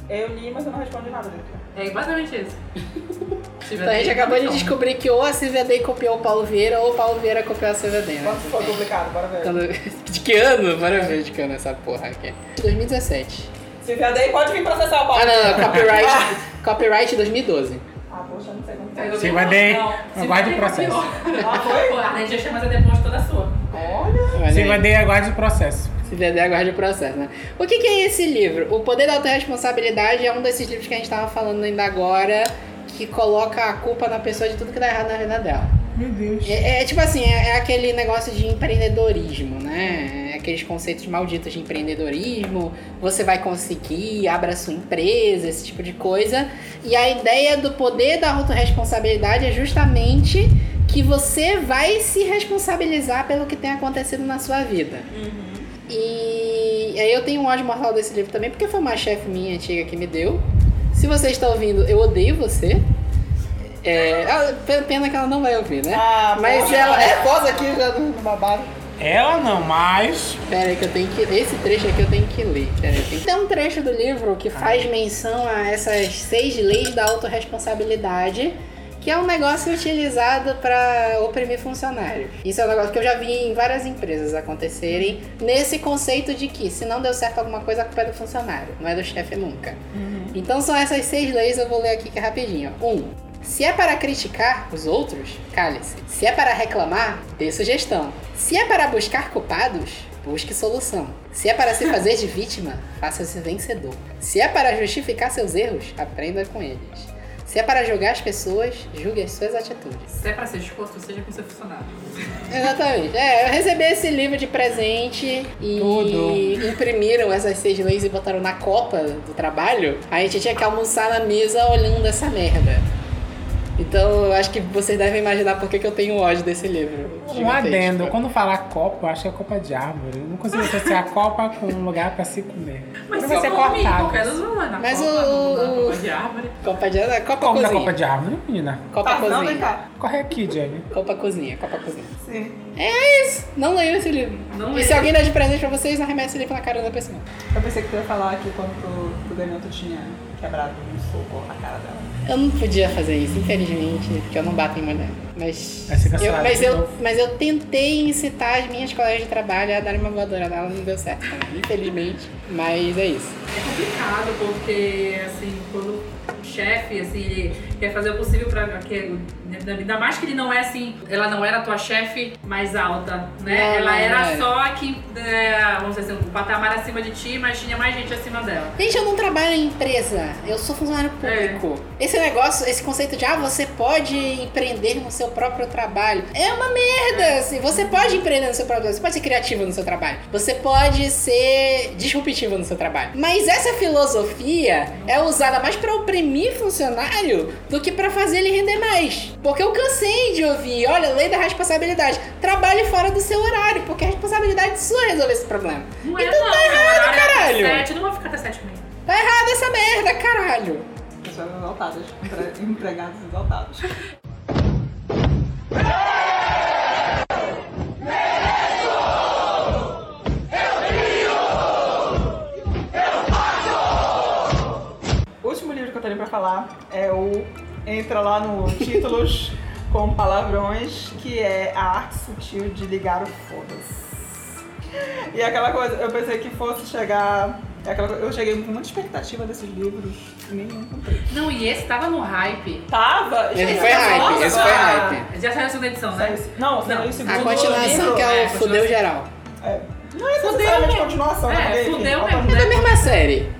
Eu li, mas eu não respondi nada dentro. É basicamente isso. [LAUGHS] Então a gente acabou de descobrir que ou a Silvia Day copiou o Paulo Vieira ou o Paulo Vieira copiou a Silvia Day, né? Quanto foi publicado? Bora ver. Quando- [LAUGHS] De que ano? Bora ver de que ano é essa porra aqui. 2017. Silvia Day pode vir processar o Paulo. Ah, não, não, copyright, copyright 2012. Ah, poxa, não sei. Sim, vai ter- Não, aguarde Silvia o processo. Ah, [LAUGHS] foi? Pô, Ardente em Chamas é depois toda sua. Olha. Vai ter aguarde o processo. Se der, aguarde o processo, né? O que, que é esse livro? O Poder da Autoresponsabilidade é um desses livros que a gente tava falando ainda agora, que coloca a culpa na pessoa de tudo que dá errado na vida dela. Meu Deus. É, é tipo assim, é, é aquele negócio de empreendedorismo, né? É aqueles conceitos malditos de empreendedorismo, você vai conseguir, abra sua empresa, esse tipo de coisa. E a ideia do poder da autorresponsabilidade é justamente que você vai se responsabilizar pelo que tem acontecido na sua vida. E aí eu tenho um ódio mortal desse livro também, porque foi uma chefe minha antiga que me deu. Se você está ouvindo, eu odeio você. É, ah, pena que ela não vai ouvir, né? Ah, Mas ela- é foda aqui já no babado. Ela não, mas. Pera aí que eu tenho que. Esse trecho aqui eu tenho que ler. Pera aí, tem... tem um trecho do livro que faz menção a essas seis leis da autorresponsabilidade. Que é um negócio utilizado para oprimir funcionários. Isso é um negócio que eu já vi em várias empresas acontecerem nesse conceito de que se não deu certo alguma coisa, a culpa é do funcionário, não é do chefe nunca. Então são essas seis leis, eu vou ler aqui que é rapidinho. Um, se é para criticar os outros, cale-se. Se é para reclamar, dê sugestão. Se é para buscar culpados, busque solução. Se é para se [LAUGHS] fazer de vítima, faça-se vencedor. Se é para justificar seus erros, aprenda com eles. Se é para julgar as pessoas, julgue as suas atitudes. Se é pra ser exposto, seja com seu funcionário. Exatamente. É, eu recebi esse livro de presente e Tudo. imprimiram essas seis leis e botaram na copa do trabalho. A gente tinha que almoçar na mesa olhando essa merda. Então eu acho que vocês devem imaginar por que, que eu tenho ódio desse livro. Um adendo, quando falar copa, eu acho que é copa de árvore. Eu não consigo associar a [LAUGHS] copa com um lugar pra se comer. Mas qualquer dos vão na Mas copa, o- o- copa de árvore. Copa de Copa Como na cozinha. copa de árvore, menina? Copa Tá, não, vem cozinha. cá. Corre aqui, Jenny. Copa cozinha, Copa cozinha. Sim. É isso. Não leiam esse livro. Não e se alguém der de presente pra vocês, arremessa esse livro na cara da pessoa. Eu pensei que tu ia falar que quando tu, tu ganhou, tu tinha quebrado um soco na cara dela. Eu não podia fazer isso, infelizmente, porque eu não bato em mulher. Mas, eu, mas, eu, novo. mas eu tentei incitar as minhas colegas de trabalho a darem uma voadora nela, não deu certo, infelizmente. Mas é isso. É complicado porque, assim, quando chefe, assim, ele quer fazer o possível pra que. Ainda mais que ele não é assim, ela não era a tua chefe mais alta, né? Não, ela era é. só que, é, vamos dizer assim, um patamar acima de ti, mas tinha mais gente acima dela. Gente, eu não trabalho em empresa, eu sou funcionário público. Esse negócio, esse conceito de, ah, você pode empreender no seu próprio trabalho, é uma merda, assim. Você pode empreender no seu próprio trabalho, você pode ser criativo no seu trabalho, você pode ser disruptivo no seu trabalho. Mas essa filosofia é usada mais pra oprimir funcionário do que pra fazer ele render mais. Porque eu cansei de ouvir, olha, lei da responsabilidade, trabalhe fora do seu horário, porque a responsabilidade é sua resolver esse problema. Não é, então não, tá errado, horário é caralho. Sete, não vou ficar até sete e meia. Tá errado essa merda, caralho. Pessoas exaltadas. [LAUGHS] empre- Empregados exaltados. [LAUGHS] O último pra falar é o entra lá no títulos [LAUGHS] com palavrões, que é a arte sutil de ligar o foda-se. E aquela coisa, eu pensei que fosse chegar. é aquela coisa- eu cheguei com muita expectativa desses livros e nenhum cumpri. Não, e esse tava no hype. Tava! Esse foi hype, nossa, esse foi hype. Já saiu a segunda edição, né? Não, Não, o segundo A continuação livro. que é o é, Fudeu. Geral. É. Não é Fudeu necessariamente continuação, É, né? Porque, fudeu enfim, mesmo, É da mesma série.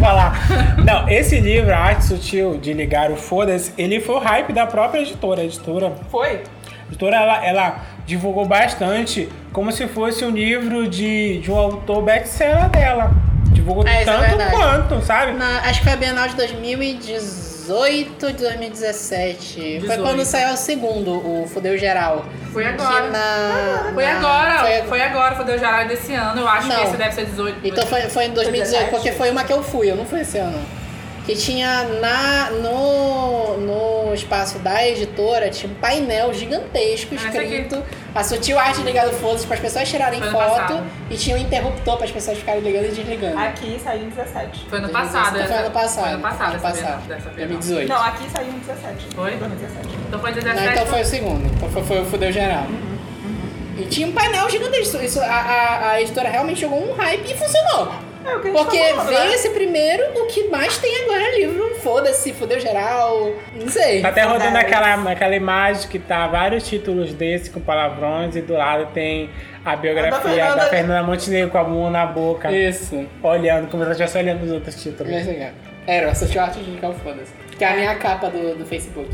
É. Falar. Não, esse livro, A Arte Sutil de Ligar o Foda-se, ele foi o hype da própria editora. A editora, Foi? a editora ela, ela divulgou bastante como se fosse um livro de, de um autor best-seller dela. divulgou É, é tanto verdade. quanto, sabe? Na- acho que foi a Bienal de 2018, de 2017. Foi 18. quando saiu o segundo, o Fudeu Geral. Foi agora. na- Foi na- agora, foi- foi, agora, foi o geral desse ano. Eu acho Não. que esse deve ser 18. Então foi, foi em 2018, porque foi uma que eu fui, eu não fui esse ano. Que tinha na, no, no espaço da editora, tinha um painel gigantesco Ah, aqui. A sutil arte ligado foda-se para as pessoas tirarem Foi ano foto passado. e tinha um interruptor para as pessoas ficarem ligando e desligando. Aqui saiu em 17. Foi ano passado. Então foi ano passado. Foi ano passado, ano essa passado. Dessa Bienal. 2018. Não, aqui saiu em 17. Foi? 2017. Então foi Não, 17. então foi o segundo. Então foi, foi o Fudeu Geral. E tinha um painel gigantesco. Isso, a, a, a editora realmente jogou um hype e funcionou. É o que a gente Porque tá falando, veio né? esse primeiro, o que mais tem agora é livro. Foda-se, fudeu geral. Não sei. Tá até rodando aquela, aquela imagem que tá vários títulos desse com palavrões e do lado tem a biografia A da Fernanda- da Fernanda Montenegro com a mão na boca, Isso. olhando, como se ela estivesse olhando os outros títulos. Esse aqui. Era, essa arte de Foda-se. Que é a minha capa do, do Facebook.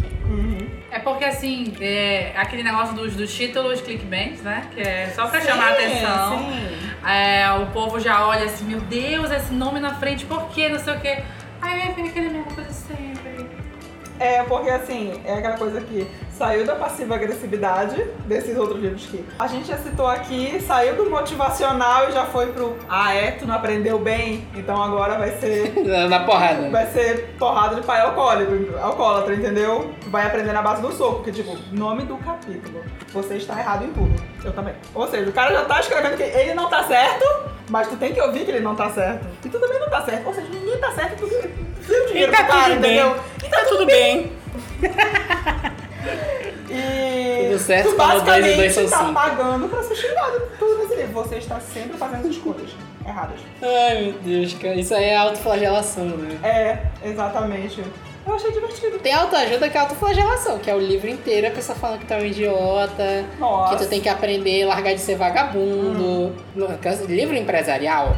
É porque assim, é, aquele negócio dos, dos títulos clickbait, né? Que é só pra chamar a Sim, atenção. sim. É, o povo já olha assim, meu Deus, esse nome na frente, por quê? Não sei o quê. Aí vem aquele mesmo coisa sempre. É, porque assim, é aquela coisa que saiu da passiva agressividade desses outros livros que a gente já citou aqui, saiu do motivacional e já foi pro Ah, é? Tu não aprendeu bem? Então agora vai ser. [LAUGHS] Na porrada. Vai ser porrada de pai alcoólico, alcoólatra, entendeu? Tu vai aprender na base do soco, que tipo, nome do capítulo. Você está errado em tudo. Eu também. Ou seja, o cara já tá escrevendo que ele não tá certo, mas tu tem que ouvir que ele não tá certo. E tu também não tá certo. Ou seja, ninguém tá certo, tu deu dinheiro tá pro cara, tudo bem. Tá tudo bem. E [LAUGHS] Tudo certo, tu dois basicamente dois são tá cinco. pagando pra ser xingado tudo nesse livro. Você está sempre fazendo escolhas erradas. Ai, meu Deus, cara. Isso aí é autoflagelação, né? É, exatamente. Eu achei divertido. Tem autoajuda que é autoflagelação, que é o livro inteiro a pessoa falando que tu é um idiota, Nossa. que tu tem que aprender a largar de ser vagabundo. No caso, livro empresarial.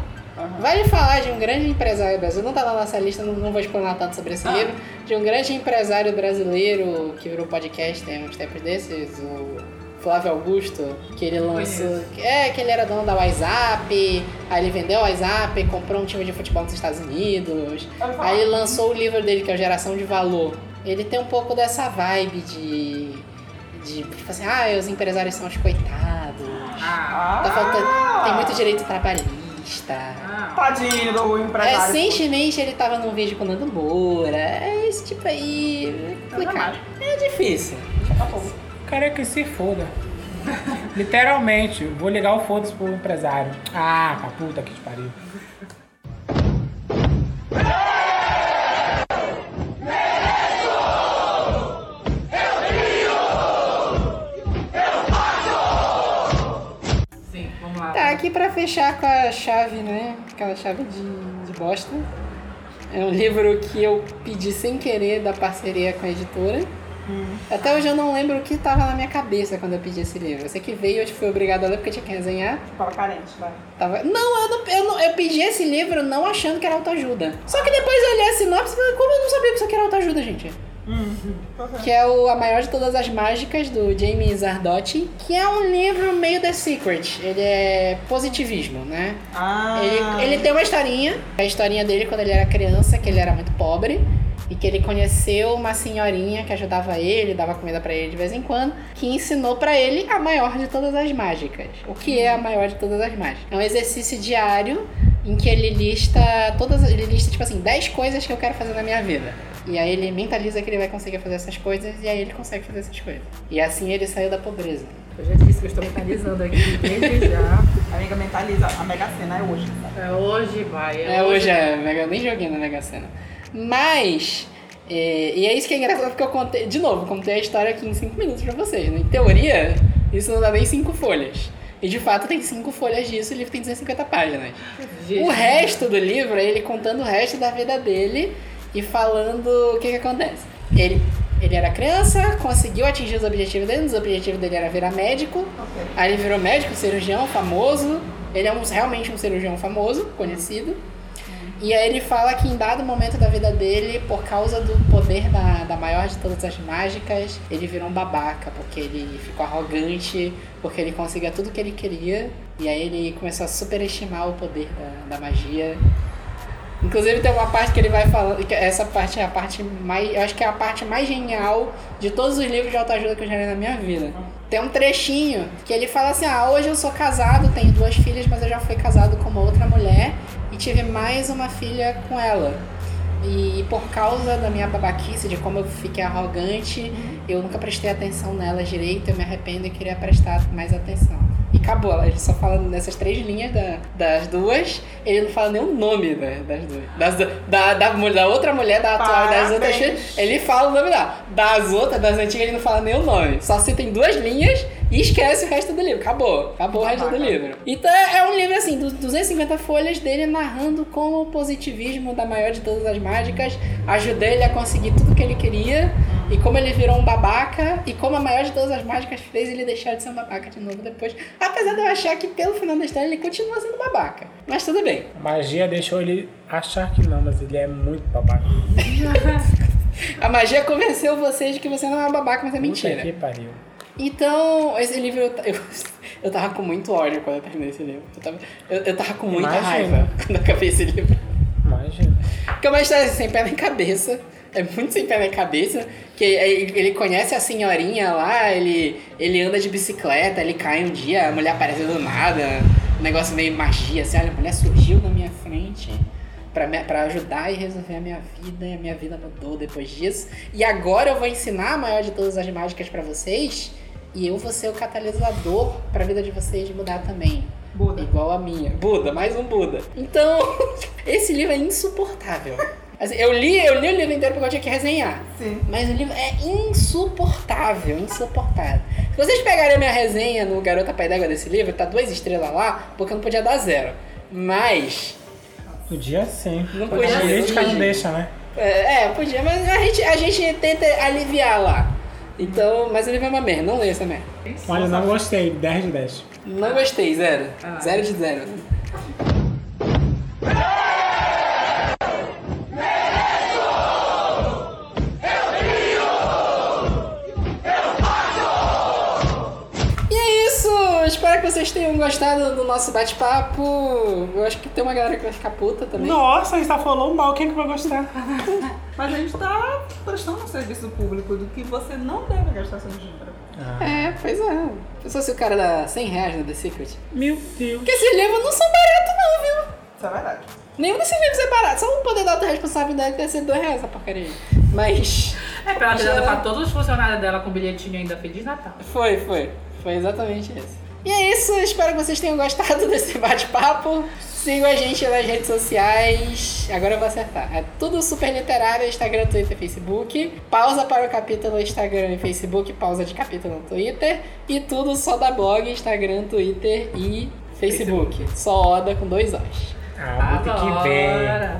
Vale falar de um grande empresário brasileiro, não tá na nossa lista, não, não vou explanar tanto sobre esse Ah. livro, de um grande empresário brasileiro que virou podcast tem uns tempos desses, o Flávio Augusto, que ele lançou. É, que ele era dono da WhatsApp, aí ele vendeu o WhatsApp, comprou um time de futebol nos Estados Unidos. Aí ele lançou o livro dele, que é o Geração de Valor. Ele tem um pouco dessa vibe de. de tipo assim, ah, os empresários são os coitados. Ah, Tá faltando. Ah. Tem muito direito trabalhista. Tadinho do empresário. Recentemente ele tava num vídeo com o Nando Moura. É esse tipo aí. É complicado. É difícil. Tá bom. Cara, que se foda. Literalmente, vou ligar o foda-se pro empresário. Ah, pra puta que te pariu. Aqui pra fechar com a chave, né? Aquela chave de, de bosta. É um livro que eu pedi sem querer da parceria com a editora. Até hoje eu não lembro o que tava na minha cabeça quando eu pedi esse livro. Eu sei que veio, eu fui obrigada a ler porque tinha que resenhar. Tava carente, vai. Tava... Não, eu não, eu não- eu pedi esse livro não achando que era autoajuda. Só que depois eu olhei a sinopse e falei, como eu não sabia que isso aqui era autoajuda, gente? Que é o A Maior de Todas as Mágicas, do Jamie Zardotti, que é um livro meio The Secret. Ele é positivismo, né? Ah. Ele, ele tem uma historinha, a historinha dele quando ele era criança, que ele era muito pobre. E que ele conheceu uma senhorinha que ajudava ele, dava comida pra ele de vez em quando, que ensinou pra ele a maior de todas as mágicas. O que é a maior de todas as mágicas? É um exercício diário em que ele lista todas, ele lista tipo assim, 10 coisas que eu quero fazer na minha vida. E aí ele mentaliza que ele vai conseguir fazer essas coisas e aí ele consegue fazer essas coisas. E assim ele saiu da pobreza. Eu já disse que eu estou mentalizando aqui desde já. Amiga, mentaliza. A Mega Sena é hoje. sabe? É hoje, vai. É, hoje é Mega, eu nem joguei na Mega Sena. Mas, é, e é isso que é engraçado porque eu contei, de novo, contei a história aqui em 5 minutos pra vocês. Né? Em teoria, isso não dá nem 5 folhas. E de fato tem 5 folhas disso, o livro tem 250 páginas. O resto do livro é ele contando o resto da vida dele e falando o que, que acontece. Ele, ele era criança, conseguiu atingir os objetivos dele, os objetivos dele era virar médico, Ok. Aí ele virou médico, cirurgião famoso. Ele é um- realmente um cirurgião famoso, conhecido. E aí ele fala que em dado momento da vida dele, por causa do poder da, da maior de todas as mágicas, ele virou um babaca, porque ele ficou arrogante, porque ele conseguia tudo que ele queria. E aí ele começou a superestimar o poder da, da magia. Inclusive tem uma parte que ele vai falando, essa parte é a parte mais, eu acho que é a parte mais genial de todos os livros de autoajuda que eu já li na minha vida. Tem um trechinho que ele fala assim: "Ah, hoje eu sou casado, tenho duas filhas, mas eu já fui casado com uma outra mulher tive mais uma filha com ela. E por causa da minha babaquice, de como eu fiquei arrogante, eu nunca prestei atenção nela direito, eu me arrependo e queria prestar mais atenção. E acabou, ele só fala nessas três linhas da- das duas, ele não fala nem o nome da- das duas. Das da, da, da outra mulher, da atual das outras ele fala o nome dela. Das outras, das antigas, ele não fala nem o nome. Só cita em duas linhas e esquece o resto do livro. Acabou. Acabou o resto do livro. Então é um livro assim, dos 250 folhas dele narrando como o positivismo da maior de todas as mágicas ajudou ele a conseguir tudo que ele queria e como ele virou um babaca e como a maior de todas as mágicas fez ele deixar de ser um babaca de novo depois. Apesar de eu achar que pelo final da história ele continua sendo babaca. Mas tudo bem. A magia deixou ele achar que não, mas ele é muito babaca. [LAUGHS] A magia convenceu vocês de que você não é um babaca, mas é mentira. Puta que pariu. Então, esse livro eu, eu, [LAUGHS] eu tava com muito ódio quando eu terminei esse livro. Eu tava, eu, eu tava com muita Imagina. raiva [LAUGHS] quando eu acabei esse livro. Imagina. Porque é uma história sem pé nem cabeça. É muito sem pé nem cabeça. Que ele ele conhece a senhorinha lá, ele, ele anda de bicicleta, ele cai um dia, a mulher aparece do nada. Um negócio meio magia, assim, olha, a mulher surgiu na minha frente pra ajudar e resolver a minha vida. E a minha vida mudou depois disso. E agora eu vou ensinar a maior de todas as mágicas pra vocês. E eu vou ser o catalisador pra vida de vocês mudar também. Buda. Igual a minha. Buda, mais um Buda. Então, [LAUGHS] esse livro é insuportável. Assim, eu, li, eu li o livro inteiro porque eu tinha que resenhar. Sim. Mas o livro é insuportável, insuportável. Se vocês pegarem a minha resenha no Garota Pai d'Égua desse livro, tá duas estrelas lá, porque eu não podia dar zero. Mas, Podia sim. Não A podia política sim. não deixa, né? é, é, podia, mas a gente, a gente tenta aliviar lá. Então, mas o livro é uma merda, não leia essa merda. Olha, não gostei. 10 de 10. Não gostei, zero. Ah. Zero de zero. E é isso! Espero que vocês tenham gostado do nosso bate-papo. Eu acho que tem uma galera que vai ficar puta também. Nossa, a gente tá falando mal. Quem que vai gostar? [LAUGHS] Mas a gente tá prestando um serviço público do que você não deve gastar seu dinheiro. É, pois é. Pensou se o cara dá 100 reais no The Secret? Meu Deus. Porque esses livros não são baratos não, viu? Isso é verdade. Nenhum desses livros é barato. Só um poder da autorresponsabilidade deve ser 2 reais essa porcaria aí. Mas. É pra ela ter Já- dado pra todos os funcionários dela com bilhetinho ainda Feliz Natal. Foi, foi. Foi exatamente isso. E é isso, espero que vocês tenham gostado [LAUGHS] desse bate-papo. Sigam a gente nas redes sociais. Agora eu vou acertar. É tudo super literário, Instagram, Twitter, Facebook. Pausa para o capítulo Instagram e Facebook, pausa de capítulo no Twitter. E tudo só da blog, Instagram, Twitter e Facebook. Só Oda com dois Os. Ah, muito que bem.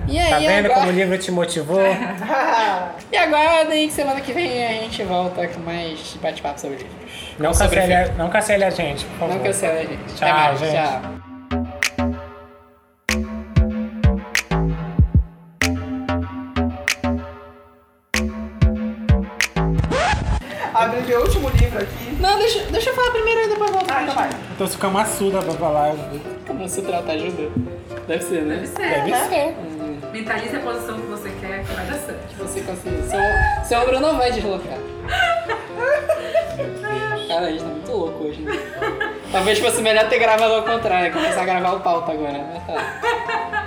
E aí, Tá vendo agora... como o livro te motivou? [LAUGHS] E aguardem que semana que vem a gente volta com mais bate-papo sobre livros. Não cancele, a- não cancele a gente, por favor. Não cancela a gente. Tchau, mais. gente. Tchau. Abre meu último livro aqui. Não, deixa, deixa eu falar primeiro e depois voltar. Ah, então vai. Tô ficando maçuda pra falar. Como se trata ajuda? Deve ser, né? Deve ser. Deve ser. Hum, Mentalize a posição que você quer que vai dar certo. Se você conseguir. Seu, seu ombro não vai deslocar. [LAUGHS] Cara, a gente tá muito louco hoje. Né? Talvez fosse melhor ter gravado ao contrário, começar a gravar o pauta agora. Mas tá.